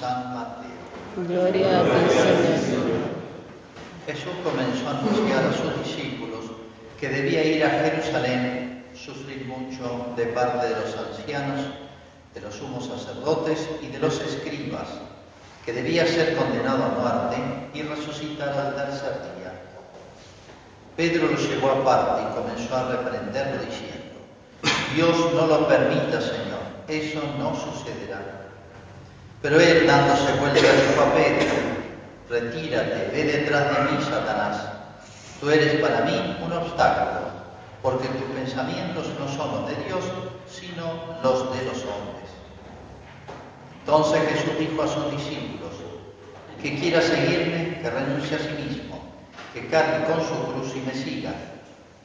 San Mateo. Gloria a ti, Señor. Jesús comenzó a anunciar a sus discípulos que debía ir a Jerusalén, sufrir mucho de parte de los ancianos, de los sumos sacerdotes y de los escribas, que debía ser condenado a muerte y resucitar al tercer día. Pedro lo llevó aparte y comenzó a reprenderlo diciendo, Dios no lo permita, Señor, eso no sucederá. Pero él, dándose vuelta, a Pedro, retírate, ve detrás de mí, Satanás. Tú eres para mí un obstáculo, porque tus pensamientos no son los de Dios, sino los de los hombres. Entonces Jesús dijo a sus discípulos, que quiera seguirme, que renuncie a sí mismo, que cargue con su cruz y me siga,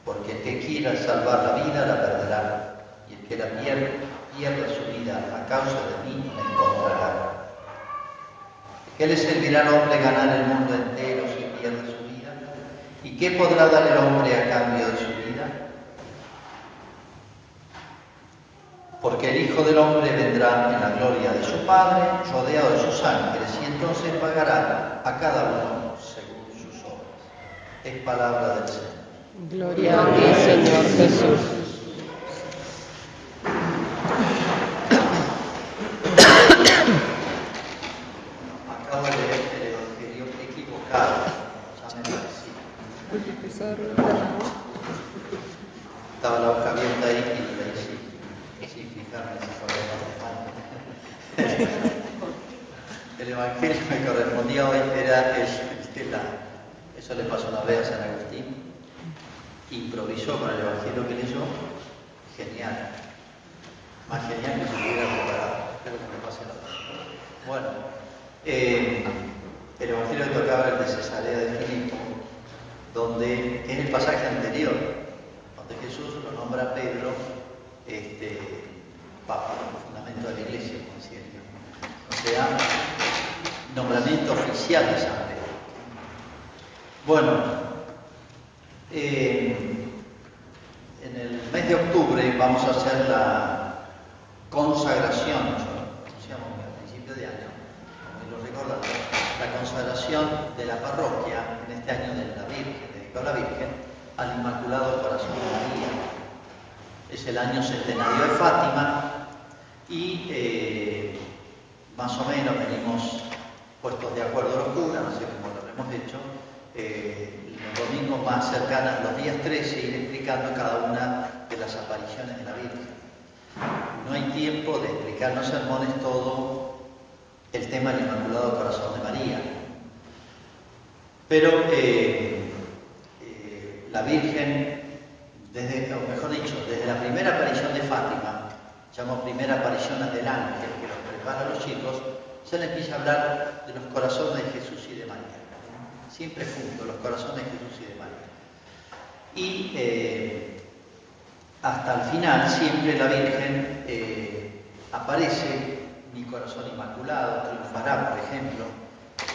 porque el que quiera salvar la vida la perderá, y el que la pierda, pierda su vida a causa de mí, la encontrará. ¿Qué le servirá al hombre ganar el mundo entero si pierde su vida? ¿Y qué podrá dar el hombre a cambio de su vida? Porque el Hijo del Hombre vendrá en la gloria de su Padre, rodeado de sus ángeles, y entonces pagará a cada uno según sus obras. Es palabra del Señor. Gloria a ti, Señor Jesús. Acabo de leer el Evangelio equivocado. Ya me parecía. Estaba la hoja abierta ahí y leí sin, sin fijarme si fue el El Evangelio que correspondía hoy era el, el- la- eso le pasó una vez a San Agustín, improvisó con el Evangelio que leyó, genial, más genial que si hubiera preparado, espero que me pase la Bueno, eh, el Evangelio que tocaba el de Cesarea de Filipo, donde es el pasaje anterior, donde Jesús lo nombra Pedro este, papa, fundamento de la iglesia, como decía. O sea, nombramiento oficial de San. Bueno, eh, en el mes de octubre vamos a hacer la consagración, anunciamos a principio de año, como lo recordamos, la consagración de la parroquia en este año de la Virgen, dedicado a la Virgen, al Inmaculado Corazón de María. Es el año centenario de Fátima y eh, más o menos venimos puestos de acuerdo los curas, no sé cómo lo hemos hecho, eh, los domingos más cercanos, los días 13, ir explicando cada una de las apariciones de la Virgen. No hay tiempo de explicar los sermones todo el tema del Inmaculado Corazón de María. Pero eh, eh, la Virgen, desde, o mejor dicho, desde la primera aparición de Fátima, llamo primera aparición del ángel que los prepara a los chicos, se le empieza a hablar de los corazones de Jesús y. Siempre juntos, los corazones de Jesús y de María. Y eh, hasta el final siempre la Virgen eh, aparece, mi corazón inmaculado, triunfará, por ejemplo.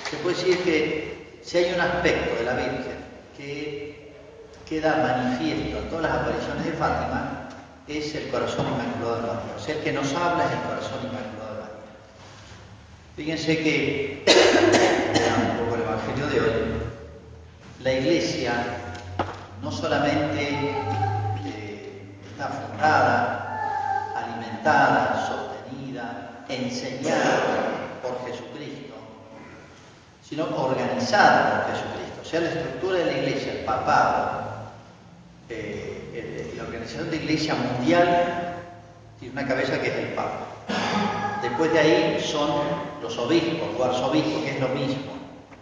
Se puede decir que si hay un aspecto de la Virgen que queda manifiesto en todas las apariciones de Fátima, es el corazón inmaculado de María. O sea, el que nos habla es el corazón inmaculado de María. Fíjense que, Evangelio de hoy, la Iglesia no solamente eh, está fundada, alimentada, sostenida, enseñada por Jesucristo, sino organizada por Jesucristo. O sea, la estructura de la Iglesia, el papado, eh, la organización de Iglesia mundial, tiene una cabeza que es el Papa. Después de ahí son los obispos o arzobispos, que es lo mismo.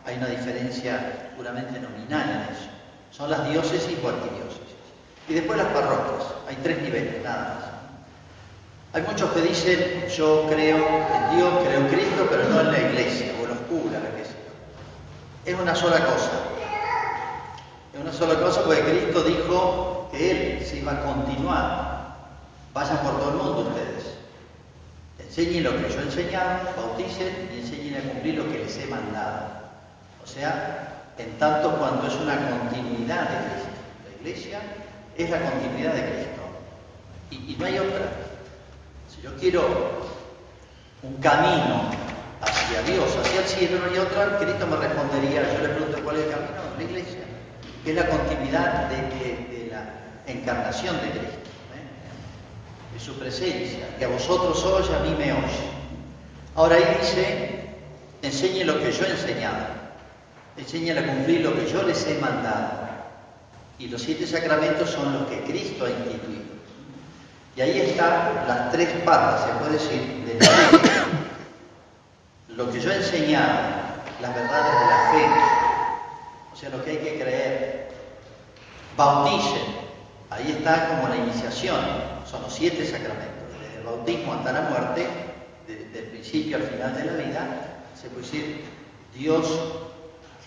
Hay una diferencia puramente nominal en eso. Son las diócesis o arquidiócesis. Y después las parroquias. Hay tres niveles, nada más. Hay muchos que dicen, yo creo en Dios, creo en Cristo, pero no en la iglesia o en los curas, lo que sea. Es una sola cosa. Es una sola cosa porque Cristo dijo que Él se iba a continuar. Vayan por todo el mundo ustedes. Enseñen lo que yo he enseñado, bauticen y enseñen a cumplir lo que les he mandado. Sea, en tanto cuanto es una continuidad de Cristo. La iglesia es la continuidad de Cristo. Y, no hay otra. Si yo quiero un camino hacia Dios, hacia el cielo, no hay otra, Cristo me respondería, yo le pregunto cuál es el camino, la iglesia, que es la continuidad de, la encarnación de Cristo, ¿eh? de su presencia, que a vosotros oye, a mí me oye. Ahora ahí dice, enseñe lo que yo he enseñado, enseñen a cumplir lo que yo les he mandado. Y los siete sacramentos son los que Cristo ha instituido. Y ahí están las tres patas, se puede decir, de la iglesia. Lo que yo he enseñado, las verdades de la fe, o sea, lo que hay que creer. Bauticen, ahí está como la iniciación, son los siete sacramentos, desde el bautismo hasta la muerte, de- del principio al final de la vida, se puede decir, Dios,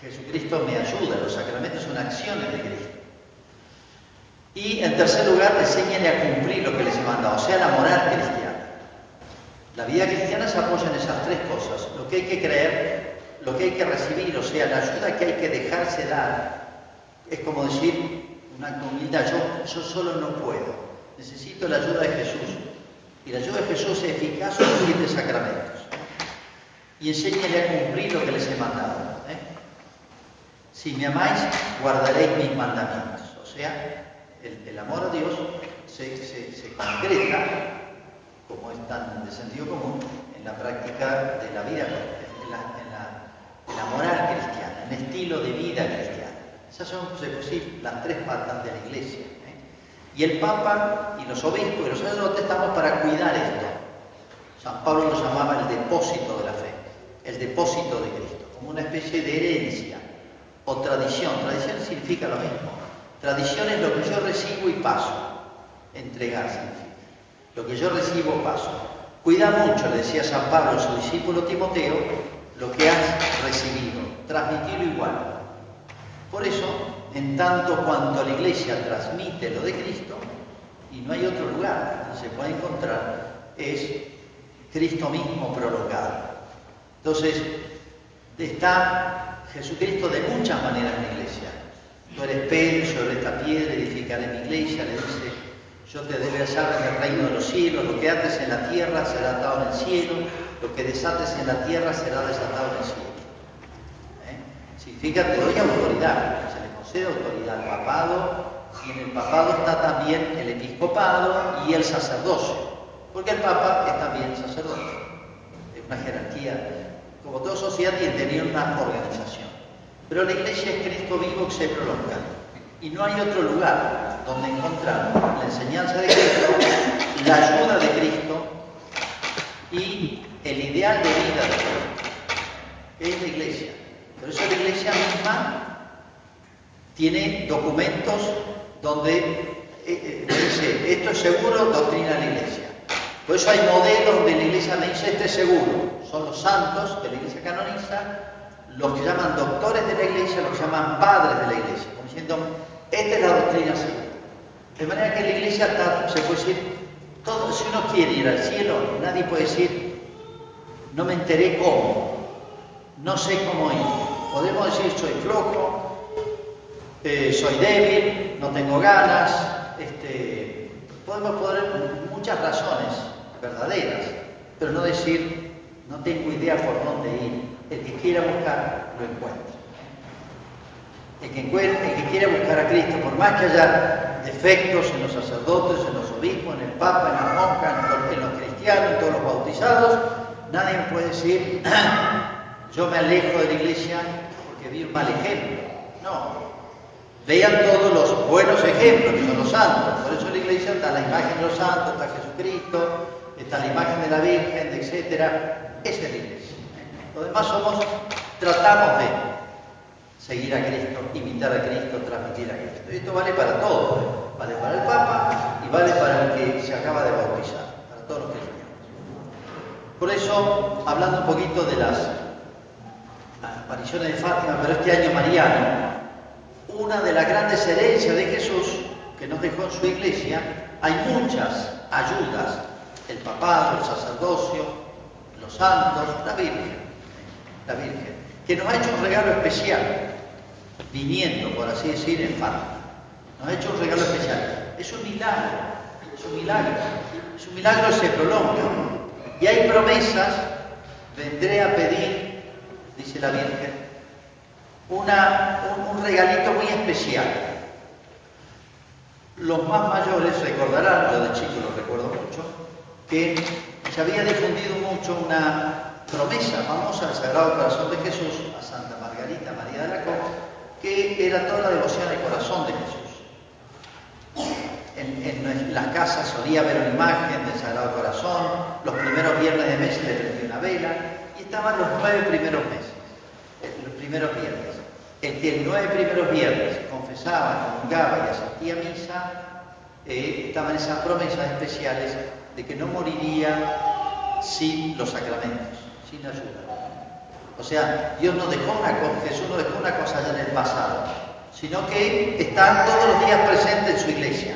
Jesucristo me ayuda, los sacramentos son acciones de Cristo. Y en tercer lugar, enséñenle a cumplir lo que les he mandado, o sea, la moral cristiana. La vida cristiana se apoya en esas tres cosas, lo que hay que creer, lo que hay que recibir, o sea, la ayuda que hay que dejarse dar. Es como decir, un acto de humildad, yo, yo solo no puedo, necesito la ayuda de Jesús. Y la ayuda de Jesús es eficaz en los siete sacramentos. Y enséñenle a cumplir lo que les he mandado. Si me amáis, guardaréis mis mandamientos. O sea, el, amor a Dios se, concreta, como es tan de sentido común, en la práctica de la vida, en la, en la- moral cristiana, en el estilo de vida cristiana. Esas son, se puede decir, las tres patas de la iglesia. ¿eh? Y el Papa y los obispos y los sacerdotes estamos para cuidar esto. San Pablo lo llamaba el depósito de la fe, el depósito de Cristo, como una especie de herencia o tradición. Tradición significa lo mismo. Tradición es lo que yo recibo y paso. Entregar significa. Lo que yo recibo, paso. Cuida mucho, le decía San Pablo a su discípulo Timoteo, lo que has recibido. Transmitirlo igual. Por eso, en tanto cuanto la Iglesia transmite lo de Cristo, y no hay otro lugar donde se puede encontrar, es Cristo mismo prolongado. Entonces, está Jesucristo de muchas maneras en la iglesia. Tú eres Pedro, sobre esta piedra edificaré mi iglesia, le dice, yo te debe hallar en el reino de los cielos, lo que haces en la tierra será atado en el cielo, lo que desates en la tierra será desatado en el cielo. ¿Eh? Significa, te doy autoridad, se le concede autoridad al papado, y en el papado está también el episcopado y el sacerdocio, porque el papa es también sacerdote, es una jerarquía, como toda sociedad tiene que tener una organización. Pero la iglesia es Cristo vivo que se prolonga, y no hay otro lugar donde encontrar la enseñanza de Cristo, la ayuda de Cristo y el ideal de vida de Cristo, es la iglesia. Por eso la iglesia misma tiene documentos donde eh, eh, dice, esto es seguro, doctrina de la iglesia. Por eso hay modelos donde la iglesia dice, este es seguro. Son los santos que la iglesia canoniza, los que llaman doctores de la iglesia, los que llaman padres de la iglesia, como diciendo, esta es la doctrina segura. De manera que la iglesia se puede decir, todo, si uno quiere ir al cielo, nadie puede decir, no me enteré cómo, no sé cómo ir. Podemos decir, soy flojo, eh, soy débil, no tengo ganas, este, podemos poner muchas razones verdaderas, pero no decir, no tengo idea por dónde ir. El que quiera buscar, lo encuentra. El que, encuentre, el que quiera buscar a Cristo, por más que haya defectos en los sacerdotes, en los obispos, en el Papa, en las monjas, en los, cristianos, en todos los bautizados, nadie puede decir, yo me alejo de la iglesia porque vi un mal ejemplo. No, Vean todos los buenos ejemplos que son los santos. Por eso la iglesia está la imagen de los santos, está Jesucristo, está la imagen de la Virgen, etcétera. Es la iglesia. Lo demás somos, tratamos de seguir a Cristo, imitar a Cristo, transmitir a Cristo. Y esto vale para todo. ¿eh? Vale para el Papa y vale para el que se acaba de bautizar, para todos los cristianos. Por eso, hablando un poquito de las apariciones de Fátima, pero este año mariano, una de las grandes herencias de Jesús que nos dejó en su iglesia, hay muchas ayudas, el papado, el sacerdocio, los santos, la Virgen, la Virgen, que nos ha hecho un regalo especial, viniendo, por así decir, en Fátima. Nos ha hecho un regalo especial. Es un milagro, Es un milagro. Es un milagro se prolonga. Y hay promesas, vendré a pedir, dice la Virgen, una, un, un regalito muy especial. Los más mayores recordarán, yo de chico lo recuerdo mucho, que se había difundido mucho una promesa famosa del Sagrado Corazón de Jesús a Santa Margarita María de la Costa, que era toda la devoción al corazón de Jesús. En, las casas solía haber una imagen del Sagrado Corazón, los primeros viernes de mes le prendía una vela, y estaban los nueve primeros meses, eh, los primeros viernes. El que el nueve primeros viernes confesaba, comulgaba y asistía a misa, eh, estaban esas promesas especiales de que no moriría sin los sacramentos, sin ayuda. O sea, Dios no dejó una cosa, Jesús no dejó una cosa allá en el pasado, sino que está todos los días presente en su iglesia.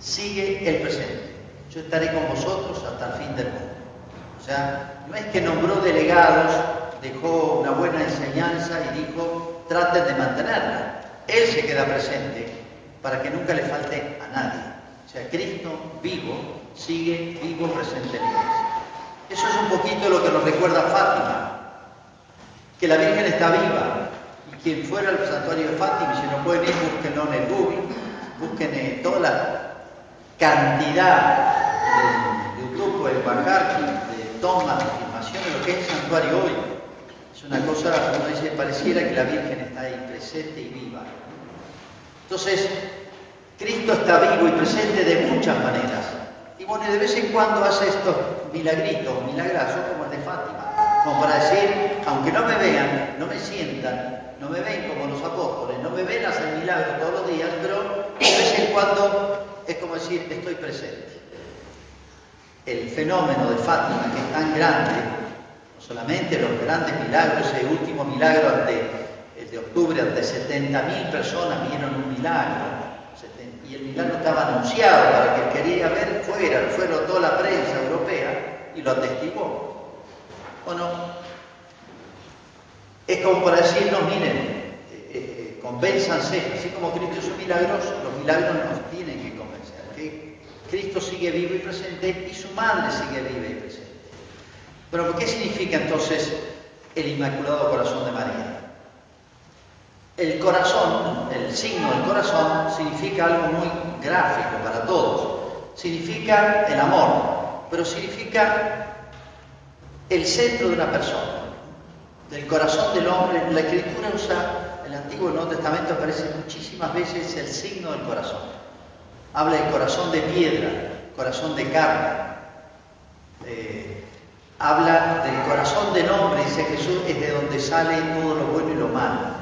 Sigue el presente. Yo estaré con vosotros hasta el fin del mundo. O sea, no es que nombró delegados, dejó una buena enseñanza y dijo, traten de mantenerla. Él se queda presente para que nunca le falte a nadie. O sea, Cristo vivo sigue vivo presente en la iglesia. Eso es un poquito lo que nos recuerda Fátima, que la Virgen está viva. Y quien fuera al santuario de Fátima, si no pueden ir, búsquenlo en el Google, busquen en toda la cantidad de YouTube o el Bajarki, de tomas, de filmaciones, lo que es el santuario hoy. Es una cosa, uno dice, pareciera que la Virgen está ahí presente y viva. Entonces, Cristo está vivo y presente de muchas maneras. Bueno, de vez en cuando hace estos milagritos, milagrazos como el de Fátima, como para decir, aunque no me vean, no me sientan, no me ven como los apóstoles, no me ven hacer milagros todos los días, pero de vez en cuando es como decir, estoy presente. El fenómeno de Fátima, que es tan grande, no solamente los grandes milagros, ese último milagro el de octubre, ante 70.000 personas vieron un milagro, milagro estaba anunciado para que quería ver fuera, fueron toda la prensa europea y lo atestiguó. ¿O no? Es como para decirnos, miren, eh, eh, convénzanse, así como Cristo es milagroso, los milagros nos tienen que convencer, que Cristo sigue vivo y presente y su madre sigue viva y presente. Pero ¿qué significa entonces el Inmaculado Corazón de María? El corazón, el signo del corazón, significa algo muy gráfico para todos. Significa el amor, pero significa el centro de una persona, del corazón del hombre. La escritura usa, el Antiguo y Nuevo Testamento aparece muchísimas veces el signo del corazón. Habla del corazón de piedra, corazón de carne. Eh, habla del corazón del hombre, dice Jesús, es de donde sale todo lo bueno y lo malo.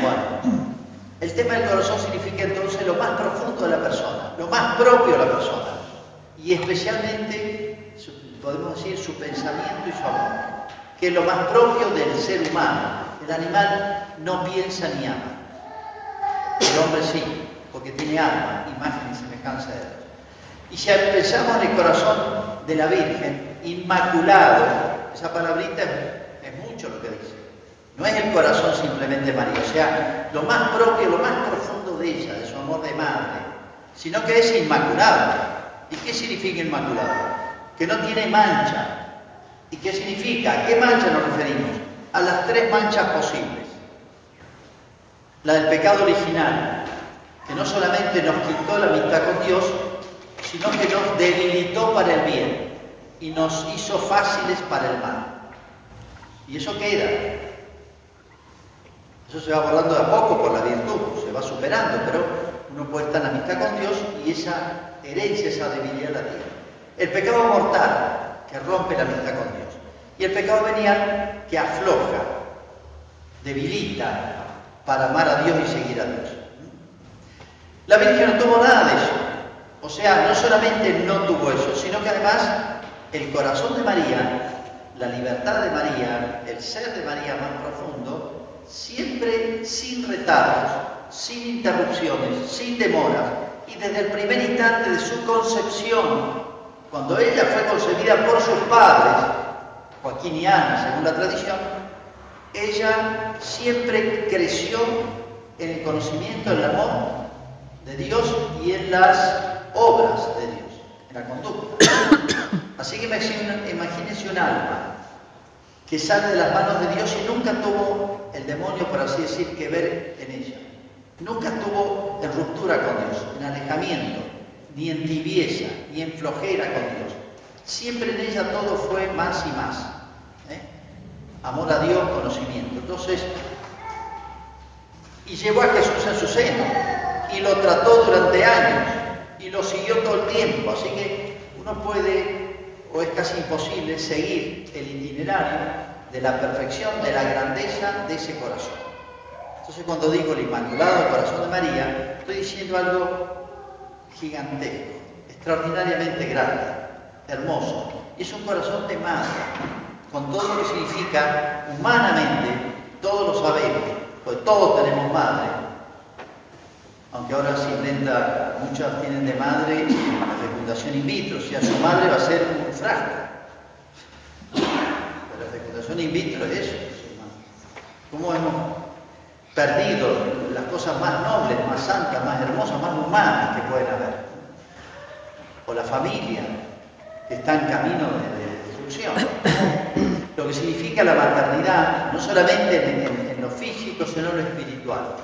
Bueno, el tema del corazón significa entonces lo más profundo de la persona, lo más propio de la persona, y especialmente, podemos decir, su pensamiento y su amor, que es lo más propio del ser humano. El animal no piensa ni ama. El hombre sí, porque tiene alma, imagen y semejanza de Dios. Y si pensamos en el corazón de la Virgen, inmaculado, esa palabrita es mucho lo que dice. No es el corazón simplemente María, o sea, lo más propio, lo más profundo de ella, de su amor de madre, sino que es inmaculado. ¿Y qué significa inmaculado? Que no tiene mancha. ¿Y qué significa? ¿A qué mancha nos referimos? A las tres manchas posibles. La del pecado original, que no solamente nos quitó la amistad con Dios, sino que nos debilitó para el bien y nos hizo fáciles para el mal. ¿Y eso queda? Eso se va borrando de a poco por la virtud, se va superando, pero uno puede estar en amistad con Dios y esa herencia, esa debilidad la tiene. El pecado mortal, que rompe la amistad con Dios. Y el pecado venial, que afloja, debilita para amar a Dios y seguir a Dios. La Virgen no tuvo nada de eso. O sea, no solamente no tuvo eso, sino que además el corazón de María, la libertad de María, el ser de María más profundo, siempre sin retardos, sin interrupciones, sin demoras, y desde el primer instante de su concepción, cuando ella fue concebida por sus padres, Joaquín y Ana, según la tradición, ella siempre creció en el conocimiento, en el amor de Dios y en las obras de Dios, en la conducta. Así que imagínense un alma que sale de las manos de Dios y nunca tuvo el demonio, por así decir, que ver en ella. Nunca estuvo en ruptura con Dios, en alejamiento, ni en tibieza, ni en flojera con Dios. Siempre en ella todo fue más y más. ¿eh? Amor a Dios, conocimiento. Entonces, y llevó a Jesús en su seno y lo trató durante años y lo siguió todo el tiempo. Así que uno puede, o es casi imposible, seguir el itinerario de la perfección, de la grandeza de ese corazón. Entonces cuando digo el Inmaculado Corazón de María, estoy diciendo algo gigantesco, extraordinariamente grande, hermoso. Y es un corazón de madre, con todo lo que significa humanamente, todos lo sabemos, pues todos tenemos madre. Aunque ahora se inventa, muchas tienen de madre la fecundación in vitro, o sea, su madre va a ser un frasco. La in vitro es eso. ¿Cómo hemos perdido las cosas más nobles, más santas, más hermosas, más humanas que pueden haber. O la familia, que está en camino de, destrucción. Lo que significa la maternidad, no solamente en, lo físico, sino en lo espiritual.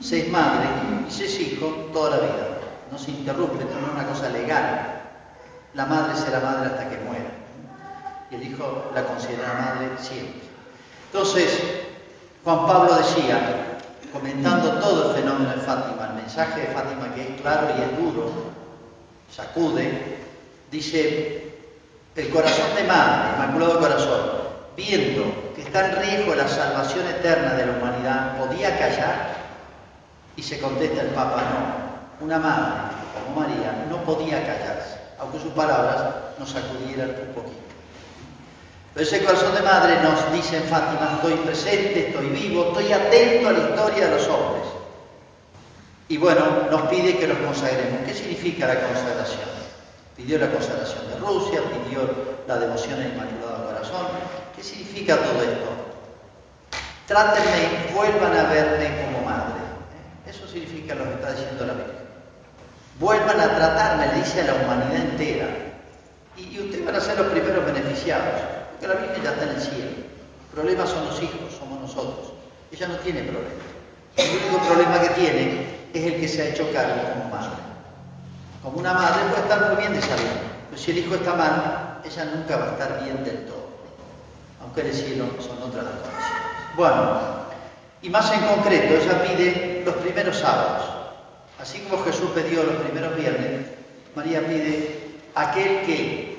Se es madre y se es hijo toda la vida. No se interrumpe, esto no es una cosa legal. La madre será madre hasta que muera. Y el hijo la considera madre siempre. Entonces, Juan Pablo decía, comentando todo el fenómeno de Fátima, el mensaje de Fátima que es claro y es duro, sacude, dice, el corazón de madre, inmaculado corazón, viendo que está en riesgo la salvación eterna de la humanidad, podía callar y se contesta el Papa, no, una madre como María no podía callarse, aunque sus palabras nos sacudieran un poquito. Pero ese corazón de madre nos dice en Fátima, estoy presente, estoy vivo, estoy atento a la historia de los hombres. Y bueno, nos pide que los consagremos. ¿Qué significa la consagración? Pidió la consagración de Rusia, pidió la devoción al Inmaculado Corazón. ¿Qué significa todo esto? Trátenme, vuelvan a verme como madre. ¿eh? Eso significa lo que está diciendo la Biblia. Vuelvan a tratarme, le dice a la humanidad entera. Y, ustedes van a ser los primeros beneficiados la Virgen ya está en el cielo. El problema son los hijos, somos nosotros. Ella no tiene problema. El único problema que tiene es el que se ha hecho cargo como madre. Como una madre puede estar muy bien de salud, pero si el hijo está mal, ella nunca va a estar bien del todo. Aunque en el cielo son otras las condiciones. Bueno, y más en concreto, ella pide los primeros sábados. Así como Jesús pidió los primeros viernes, María pide aquel que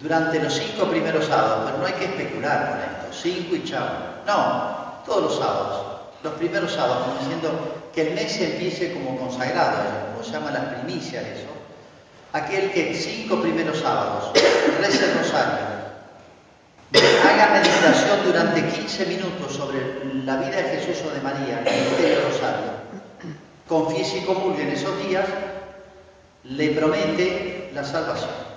durante los cinco primeros sábados, pero no hay que especular con esto, cinco y chao. No, todos los sábados, los primeros sábados, diciendo que el mes empiece como consagrado, como se llama las primicias eso. Aquel que cinco primeros sábados reza el rosario, haga meditación durante 15 minutos sobre la vida de Jesús o de María, el rosario, confiese y comulgue en esos días, le promete la salvación.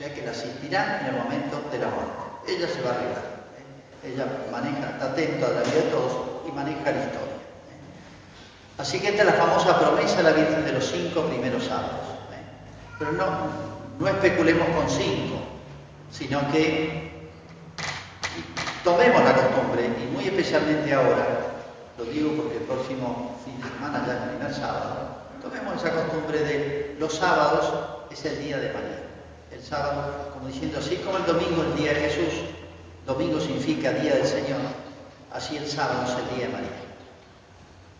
Sea que la asistirá en el momento de la muerte. Ella se va a arreglar. ¿eh? Ella maneja, está atenta a la vida de todos y maneja la historia. ¿eh? Así que esta es la famosa promesa de la Virgen de los cinco primeros sábados. ¿eh? Pero no, no especulemos con cinco, sino que tomemos la costumbre, y muy especialmente ahora, lo digo porque el próximo fin de semana, ya el primer sábado, tomemos esa costumbre de los sábados es el día de María el sábado, como diciendo, así como el domingo el día de Jesús, domingo significa día del Señor, así el sábado es el día de María.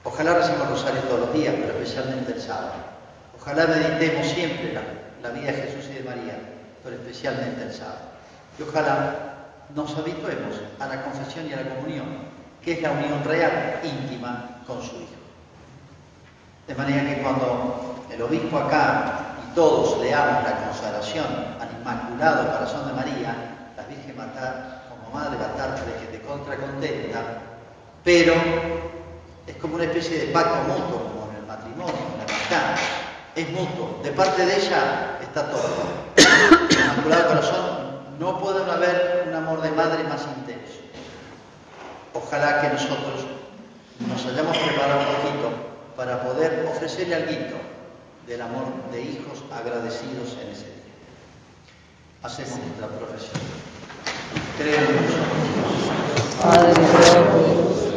Ojalá recemos rosario todos los días, pero especialmente el sábado. Ojalá meditemos siempre la, vida de Jesús y de María, pero especialmente el sábado. Y ojalá nos habituemos a la confesión y a la comunión, que es la unión real, íntima, con su Hijo. De manera que cuando el obispo acá todos leamos la consagración al Inmaculado Corazón de María, la Virgen estar, como madre de que te contra contenta, pero es como una especie de pacto mutuo, como en el matrimonio, en la amistad. Es mutuo. De parte de ella está todo. El Inmaculado Corazón no puede haber un amor de madre más intenso. Ojalá que nosotros nos hayamos preparado un poquito para poder ofrecerle al guito del amor de hijos agradecidos en ese día. Hacemos nuestra profesión. Creo en. Padre